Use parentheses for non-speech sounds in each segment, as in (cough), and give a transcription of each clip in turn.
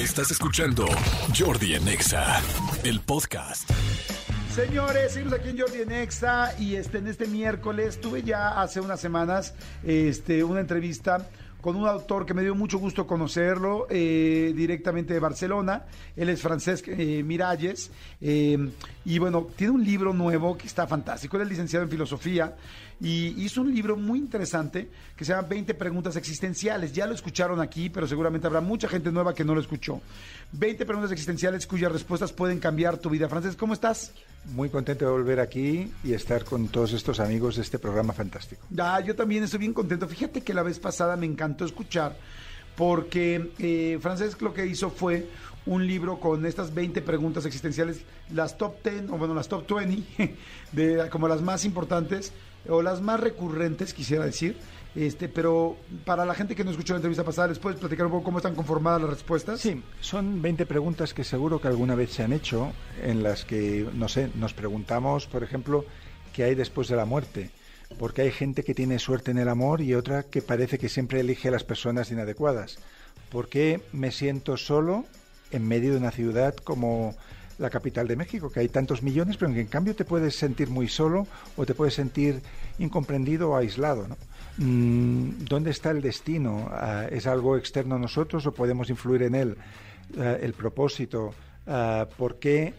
Estás escuchando Jordi Anexa, el podcast. Señores, seguimos aquí en Jordi en Exa y este, en este miércoles tuve ya hace unas semanas este, una entrevista con un autor que me dio mucho gusto conocerlo eh, directamente de Barcelona. Él es Francesc eh, Miralles. eh, y bueno, tiene un libro nuevo que está fantástico. Él es licenciado en filosofía y hizo un libro muy interesante que se llama 20 preguntas existenciales. Ya lo escucharon aquí, pero seguramente habrá mucha gente nueva que no lo escuchó. 20 preguntas existenciales cuyas respuestas pueden cambiar tu vida. Francesc, ¿cómo estás? Muy contento de volver aquí y estar con todos estos amigos de este programa fantástico. Ah, yo también estoy bien contento. Fíjate que la vez pasada me encantó escuchar porque eh, Francesc lo que hizo fue un libro con estas 20 preguntas existenciales, las top 10, o bueno, las top 20, (laughs) de, como las más importantes o las más recurrentes, quisiera decir. Este, pero para la gente que no escuchó la entrevista pasada, ¿les puedes platicar un poco cómo están conformadas las respuestas? Sí, son 20 preguntas que seguro que alguna vez se han hecho, en las que, no sé, nos preguntamos, por ejemplo, qué hay después de la muerte. Porque hay gente que tiene suerte en el amor y otra que parece que siempre elige a las personas inadecuadas. ¿Por qué me siento solo en medio de una ciudad como la capital de México, que hay tantos millones, pero en cambio te puedes sentir muy solo o te puedes sentir incomprendido o aislado. Mm, ¿Dónde está el destino? Ah, ¿Es algo externo a nosotros o podemos influir en él? Ah, ¿El propósito? Ah, ¿Por qué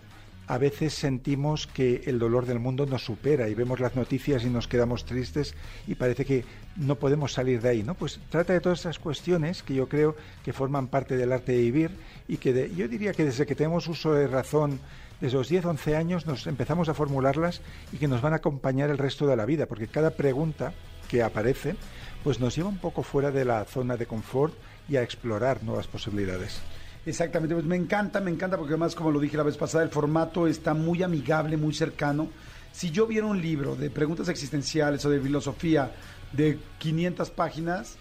a veces sentimos que el dolor del mundo nos supera y vemos las noticias y nos quedamos tristes y parece que no podemos salir de ahí, ¿no? Pues trata de todas esas cuestiones que yo creo que forman parte del arte de vivir y que yo diría que desde que tenemos uso de razón desde los 10, 11 años nos empezamos a formularlas y que nos van a acompañar el resto de la vida, porque cada pregunta que aparece pues nos lleva un poco fuera de la zona de confort y a explorar nuevas posibilidades. Exactamente, pues me encanta, me encanta porque además, como lo dije la vez pasada, el formato está muy amigable, muy cercano. Si yo viera un libro de preguntas existenciales o de filosofía de 500 páginas,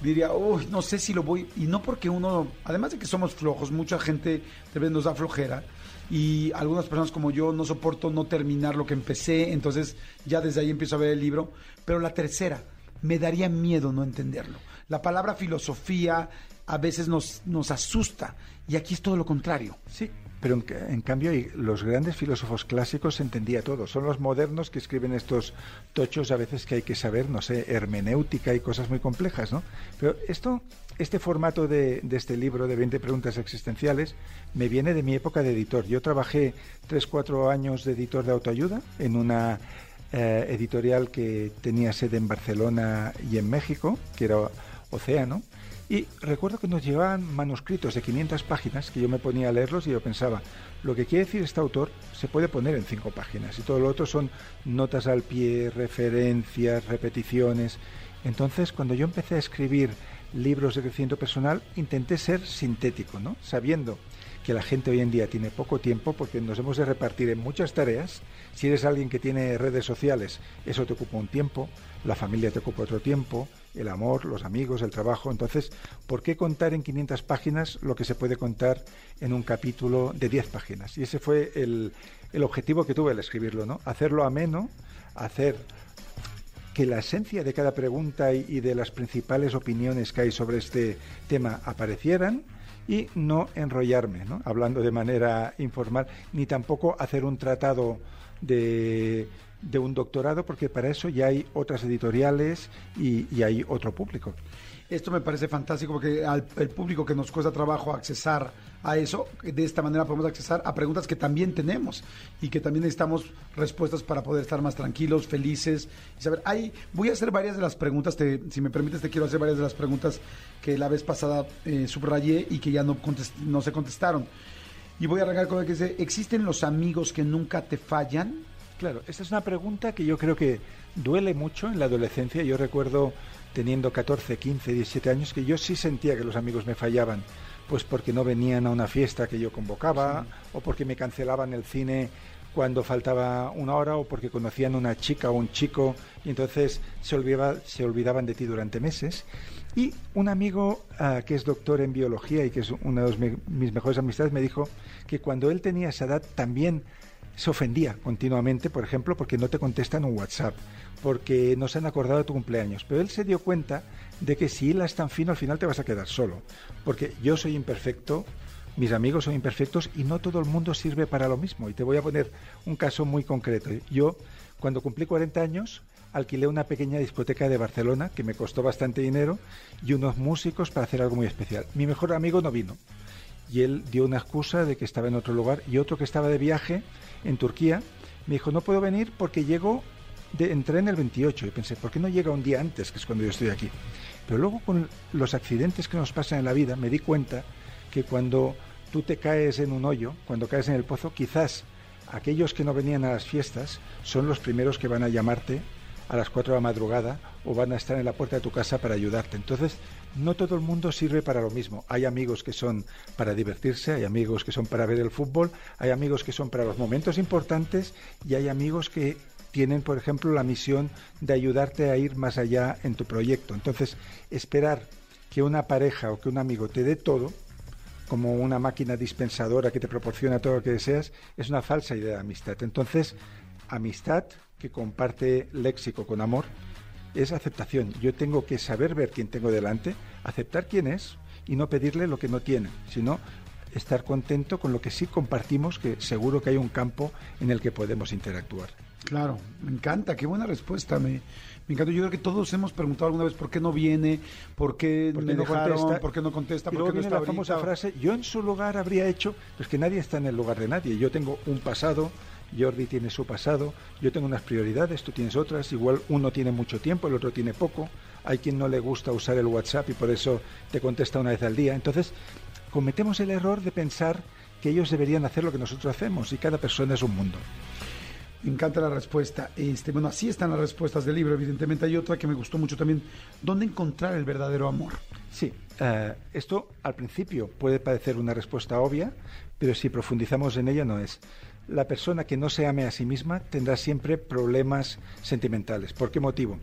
diría, uy, no sé si lo voy, y no porque uno, además de que somos flojos, mucha gente tal vez nos da flojera, y algunas personas como yo no soporto no terminar lo que empecé, entonces ya desde ahí empiezo a ver el libro, pero la tercera, me daría miedo no entenderlo. La palabra filosofía a veces nos, nos asusta y aquí es todo lo contrario. Sí, pero en, ca- en cambio los grandes filósofos clásicos se entendía todo. Son los modernos que escriben estos tochos a veces que hay que saber, no sé, hermenéutica y cosas muy complejas, ¿no? Pero esto, este formato de, de este libro de 20 preguntas existenciales me viene de mi época de editor. Yo trabajé 3, 4 años de editor de autoayuda en una eh, editorial que tenía sede en Barcelona y en México, que era Océano. Y recuerdo que nos llevaban manuscritos de 500 páginas que yo me ponía a leerlos y yo pensaba, lo que quiere decir este autor se puede poner en cinco páginas y todo lo otro son notas al pie, referencias, repeticiones. Entonces, cuando yo empecé a escribir libros de crecimiento personal, intenté ser sintético, ¿no? Sabiendo que la gente hoy en día tiene poco tiempo porque nos hemos de repartir en muchas tareas. Si eres alguien que tiene redes sociales, eso te ocupa un tiempo, la familia te ocupa otro tiempo, el amor, los amigos, el trabajo. Entonces, ¿por qué contar en 500 páginas lo que se puede contar en un capítulo de 10 páginas? Y ese fue el, el objetivo que tuve al escribirlo, ¿no? Hacerlo ameno, hacer que la esencia de cada pregunta y, y de las principales opiniones que hay sobre este tema aparecieran y no enrollarme, hablando de manera informal, ni tampoco hacer un tratado de, de un doctorado, porque para eso ya hay otras editoriales y hay otro público. Esto me parece fantástico porque al público que nos cuesta trabajo accesar a eso, de esta manera podemos accesar a preguntas que también tenemos y que también necesitamos respuestas para poder estar más tranquilos, felices y saber. Hay, voy a hacer varias de las preguntas, te- si me permites, te quiero hacer varias de las preguntas que la vez pasada eh, subrayé y que ya no, contest- no se contestaron. Y voy a arrancar con el que dice, ¿existen los amigos que nunca te fallan? Claro, esta es una pregunta que yo creo que duele mucho en la adolescencia. Yo recuerdo teniendo 14, 15, 17 años que yo sí sentía que los amigos me fallaban, pues porque no venían a una fiesta que yo convocaba o porque me cancelaban el cine cuando faltaba una hora o porque conocían una chica o un chico y entonces se, olvidaba- se olvidaban de ti durante meses. Y un amigo ah, que es doctor en biología y que es una de me- mis mejores amistades me dijo que cuando él tenía esa edad también se ofendía continuamente, por ejemplo, porque no te contestan un WhatsApp, porque no se han acordado de tu cumpleaños. Pero él se dio cuenta de que si hilas tan fino, al final te vas a quedar solo. Porque yo soy imperfecto, mis amigos son imperfectos y no todo el mundo sirve para lo mismo. Y te voy a poner un caso muy concreto. Yo, cuando cumplí 40 años, alquilé una pequeña discoteca de Barcelona que me costó bastante dinero y unos músicos para hacer algo muy especial. Mi mejor amigo no vino y él dio una excusa de que estaba en otro lugar y otro que estaba de viaje en Turquía me dijo no puedo venir porque llego entré en el 28 y pensé ¿por qué no llega un día antes que es cuando yo estoy aquí? Pero luego con los accidentes que nos pasan en la vida me di cuenta que cuando tú te caes en un hoyo, cuando caes en el pozo, quizás aquellos que no venían a las fiestas son los primeros que van a llamarte a las 4 de la madrugada o van a estar en la puerta de tu casa para ayudarte. Entonces, no todo el mundo sirve para lo mismo. Hay amigos que son para divertirse, hay amigos que son para ver el fútbol, hay amigos que son para los momentos importantes y hay amigos que tienen, por ejemplo, la misión de ayudarte a ir más allá en tu proyecto. Entonces, esperar que una pareja o que un amigo te dé todo, como una máquina dispensadora que te proporciona todo lo que deseas, es una falsa idea de amistad. Entonces, amistad que comparte léxico con amor es aceptación. Yo tengo que saber ver quién tengo delante, aceptar quién es y no pedirle lo que no tiene, sino estar contento con lo que sí compartimos, que seguro que hay un campo en el que podemos interactuar. Claro, me encanta, qué buena respuesta, me, me encanta. Yo creo que todos hemos preguntado alguna vez por qué no viene, por qué, me no dejaron, contesta? por qué no contesta, por qué no está la famosa frase, yo en su lugar habría hecho, pues que nadie está en el lugar de nadie. Yo tengo un pasado, Jordi tiene su pasado, yo tengo unas prioridades, tú tienes otras, igual uno tiene mucho tiempo, el otro tiene poco, hay quien no le gusta usar el WhatsApp y por eso te contesta una vez al día. Entonces, cometemos el error de pensar que ellos deberían hacer lo que nosotros hacemos y cada persona es un mundo. Me encanta la respuesta. Este, bueno, así están las respuestas del libro. Evidentemente hay otra que me gustó mucho también. ¿Dónde encontrar el verdadero amor? Sí, eh, esto al principio puede parecer una respuesta obvia, pero si profundizamos en ella no es. La persona que no se ame a sí misma tendrá siempre problemas sentimentales. ¿Por qué motivo?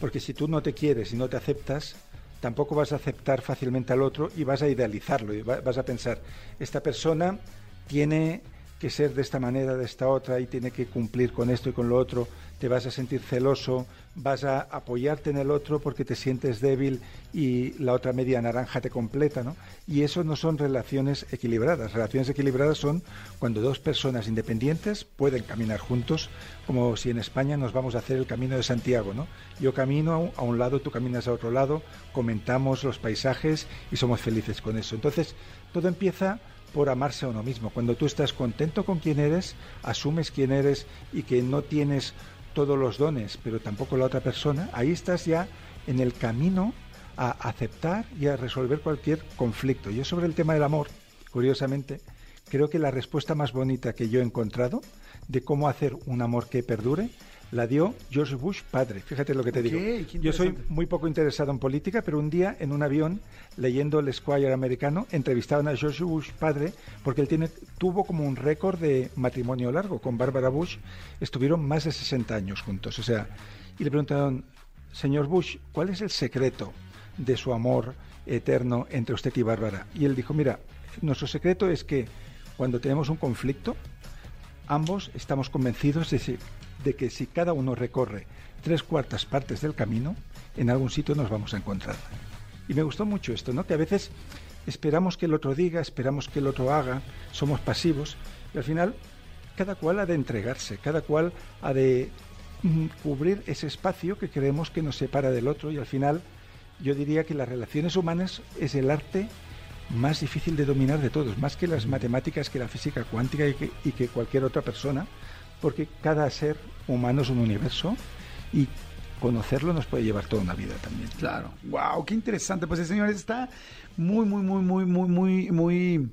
Porque si tú no te quieres y no te aceptas, tampoco vas a aceptar fácilmente al otro y vas a idealizarlo y vas a pensar, esta persona tiene que ser de esta manera, de esta otra, y tiene que cumplir con esto y con lo otro, te vas a sentir celoso, vas a apoyarte en el otro porque te sientes débil y la otra media naranja te completa, ¿no? Y eso no son relaciones equilibradas. Relaciones equilibradas son cuando dos personas independientes pueden caminar juntos, como si en España nos vamos a hacer el camino de Santiago, ¿no? Yo camino a un lado, tú caminas a otro lado, comentamos los paisajes y somos felices con eso. Entonces, todo empieza por amarse a uno mismo. Cuando tú estás contento con quién eres, asumes quién eres y que no tienes todos los dones, pero tampoco la otra persona, ahí estás ya en el camino a aceptar y a resolver cualquier conflicto. Yo sobre el tema del amor, curiosamente, creo que la respuesta más bonita que yo he encontrado de cómo hacer un amor que perdure la dio George Bush padre. Fíjate lo que te digo. Yo soy muy poco interesado en política, pero un día en un avión, leyendo el Squire americano, entrevistaban a George Bush padre porque él tiene, tuvo como un récord de matrimonio largo con Barbara Bush. Estuvieron más de 60 años juntos. O sea, y le preguntaron, señor Bush, ¿cuál es el secreto de su amor eterno entre usted y Bárbara? Y él dijo, mira, nuestro secreto es que cuando tenemos un conflicto, ambos estamos convencidos de, que si cada uno recorre tres cuartas partes del camino, en algún sitio nos vamos a encontrar. Y me gustó mucho esto, ¿no? Que a veces esperamos que el otro diga, esperamos que el otro haga, somos pasivos, y al final cada cual ha de entregarse, cada cual ha de mm, cubrir ese espacio que creemos que nos separa del otro y al final yo diría que las relaciones humanas es el arte más difícil de dominar de todos, más que las matemáticas, que la física cuántica y que, y que cualquier otra persona, porque cada ser humano es un universo y conocerlo nos puede llevar toda una vida también. Claro. Wow, qué interesante. Pues el señor está muy, muy, muy, muy, muy, muy, muy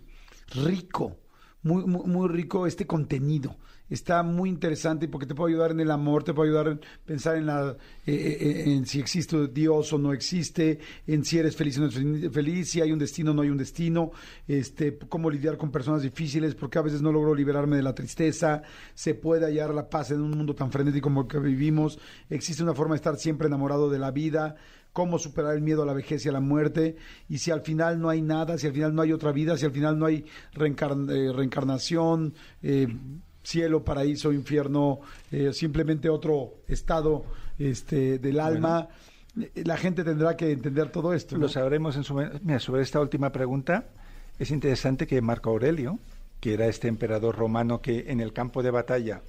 rico. Muy, muy, muy rico este contenido está muy interesante porque te puede ayudar en el amor, te puede ayudar en pensar en, la, eh, eh, eh, en si existe Dios o no existe, en si eres feliz o no eres feliz, si hay un destino o no hay un destino, este, cómo lidiar con personas difíciles, porque a veces no logro liberarme de la tristeza, se puede hallar la paz en un mundo tan frenético como el que vivimos, existe una forma de estar siempre enamorado de la vida, cómo superar el miedo a la vejez y a la muerte, y si al final no hay nada, si al final no hay otra vida, si al final no hay reencarnación, eh, cielo, paraíso, infierno, eh, simplemente otro estado este, del alma. La gente tendrá que entender todo esto. Lo sabremos en su Mira, sobre esta última pregunta, Es interesante que Marco Aurelio, que era este emperador romano que en el campo de batalla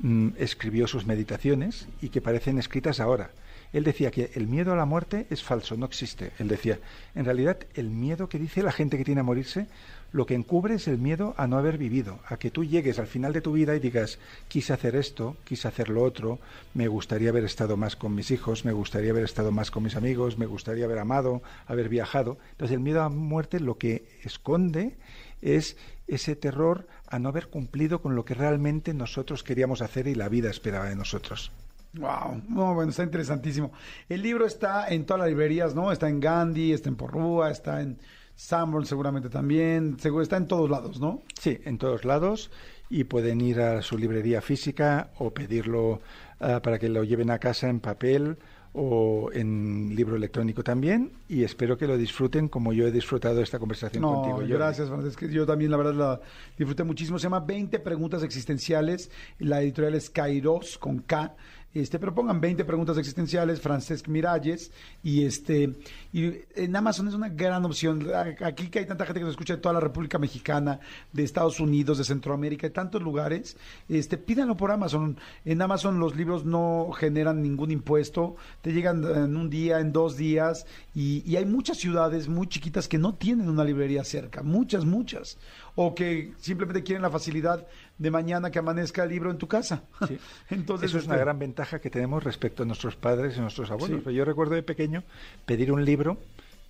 mm, escribió sus meditaciones y que parecen escritas ahora. Él decía que el miedo a la muerte es falso, no existe. Él decía, en realidad el miedo que dice la gente que tiene a morirse lo que encubre es el miedo a no haber vivido, a que tú llegues al final de tu vida y digas, quise hacer esto, quise hacer lo otro, me gustaría haber estado más con mis hijos, me gustaría haber estado más con mis amigos, me gustaría haber amado, haber viajado. Entonces el miedo a muerte lo que esconde es ese terror a no haber cumplido con lo que realmente nosotros queríamos hacer y la vida esperaba de nosotros. Wow, bueno, está interesantísimo. El libro está en todas las librerías, ¿no? Está en Gandhi, está en Porrúa, está en Sanborn seguramente también, seguro está en todos lados, ¿no? Sí, en todos lados y pueden ir a su librería física o pedirlo ah, para que lo lleven a casa en papel o en libro electrónico también y espero que lo disfruten como yo he disfrutado esta conversación no, contigo. Gracias, Francesca. Yo también, la verdad, la disfruté muchísimo. Se llama 20 preguntas existenciales. La editorial es Kairos con K este, pero pongan 20 preguntas existenciales, Francesc Miralles, y este, y en Amazon es una gran opción. Aquí que hay tanta gente que nos escucha de toda la República Mexicana, de Estados Unidos, de Centroamérica, de tantos lugares, este, pídanlo por Amazon. En Amazon los libros no generan ningún impuesto, te llegan en un día, en dos días, y hay muchas ciudades muy chiquitas que no tienen una librería cerca, muchas, muchas, o que simplemente quieren la facilidad de mañana que amanezca el libro en tu casa. (laughs) Entonces, Eso es una este gran ventaja que tenemos respecto a nuestros padres y nuestros abuelos. Yo recuerdo de pequeño pedir un libro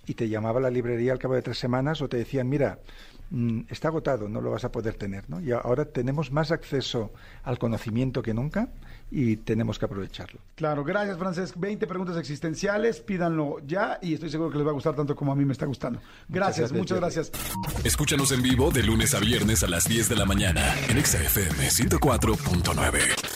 y te llamaba la librería al cabo de tres semanas o te decían, mira, está agotado, no lo vas a poder tener. ¿no? Y ahora tenemos más acceso al conocimiento que nunca y tenemos que aprovecharlo. Claro, gracias Francesc. 20 preguntas existenciales, pídanlo ya y estoy seguro que les va a gustar tanto como a mí me está gustando. Gracias, muchas gracias. Escúchanos en vivo de lunes a viernes a las 10 de la mañana en XFM 104.9.